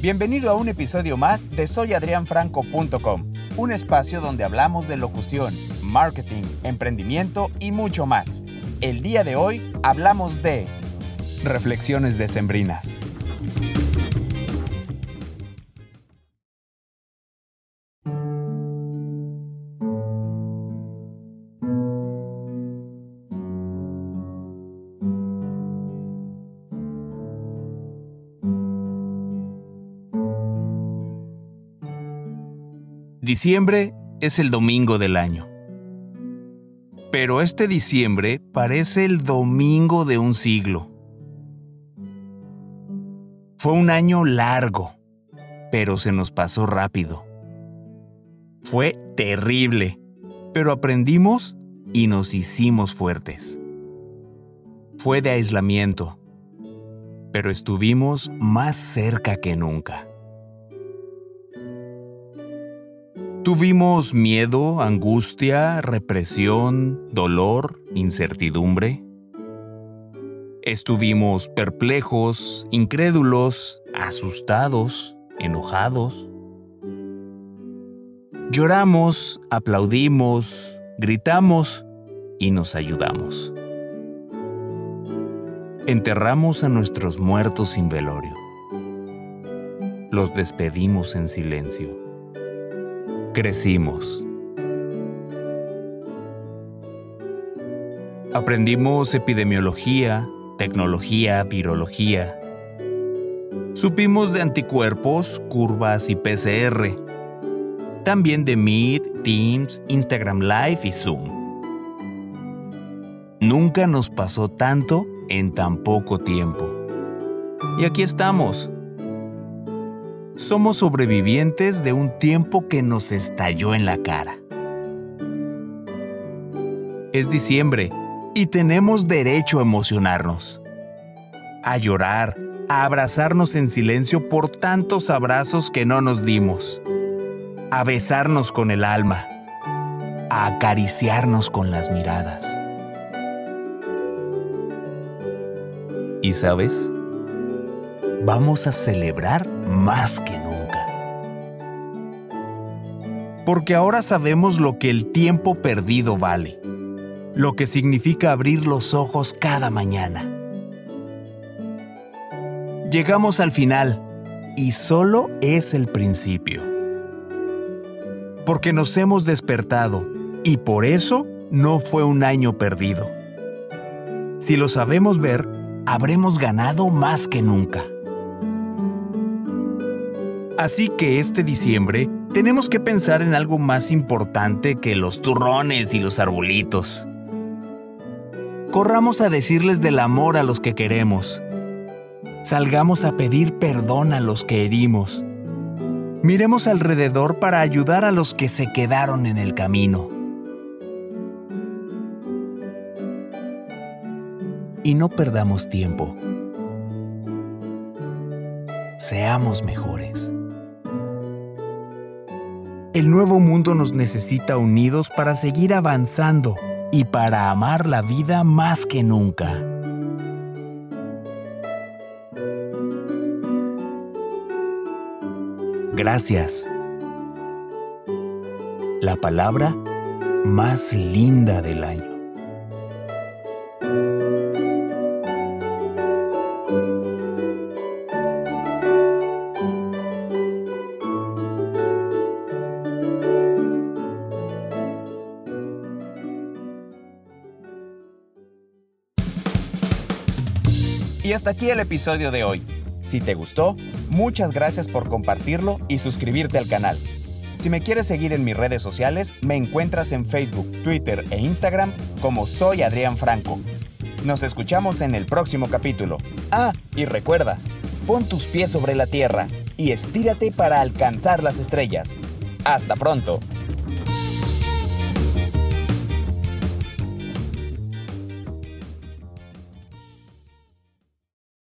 Bienvenido a un episodio más de soyadrianfranco.com, un espacio donde hablamos de locución, marketing, emprendimiento y mucho más. El día de hoy hablamos de reflexiones decembrinas. Diciembre es el domingo del año. Pero este diciembre parece el domingo de un siglo. Fue un año largo, pero se nos pasó rápido. Fue terrible, pero aprendimos y nos hicimos fuertes. Fue de aislamiento, pero estuvimos más cerca que nunca. Tuvimos miedo, angustia, represión, dolor, incertidumbre. Estuvimos perplejos, incrédulos, asustados, enojados. Lloramos, aplaudimos, gritamos y nos ayudamos. Enterramos a nuestros muertos sin velorio. Los despedimos en silencio crecimos. Aprendimos epidemiología, tecnología, virología. Supimos de anticuerpos, curvas y PCR. También de Meet, Teams, Instagram Live y Zoom. Nunca nos pasó tanto en tan poco tiempo. Y aquí estamos somos sobrevivientes de un tiempo que nos estalló en la cara. Es diciembre y tenemos derecho a emocionarnos, a llorar, a abrazarnos en silencio por tantos abrazos que no nos dimos, a besarnos con el alma, a acariciarnos con las miradas. ¿Y sabes? Vamos a celebrar más que nunca. Porque ahora sabemos lo que el tiempo perdido vale, lo que significa abrir los ojos cada mañana. Llegamos al final y solo es el principio. Porque nos hemos despertado y por eso no fue un año perdido. Si lo sabemos ver, habremos ganado más que nunca. Así que este diciembre tenemos que pensar en algo más importante que los turrones y los arbolitos. Corramos a decirles del amor a los que queremos. Salgamos a pedir perdón a los que herimos. Miremos alrededor para ayudar a los que se quedaron en el camino. Y no perdamos tiempo. Seamos mejores. El nuevo mundo nos necesita unidos para seguir avanzando y para amar la vida más que nunca. Gracias. La palabra más linda del año. Y hasta aquí el episodio de hoy. Si te gustó, muchas gracias por compartirlo y suscribirte al canal. Si me quieres seguir en mis redes sociales, me encuentras en Facebook, Twitter e Instagram como Soy Adrián Franco. Nos escuchamos en el próximo capítulo. Ah, y recuerda, pon tus pies sobre la tierra y estírate para alcanzar las estrellas. Hasta pronto.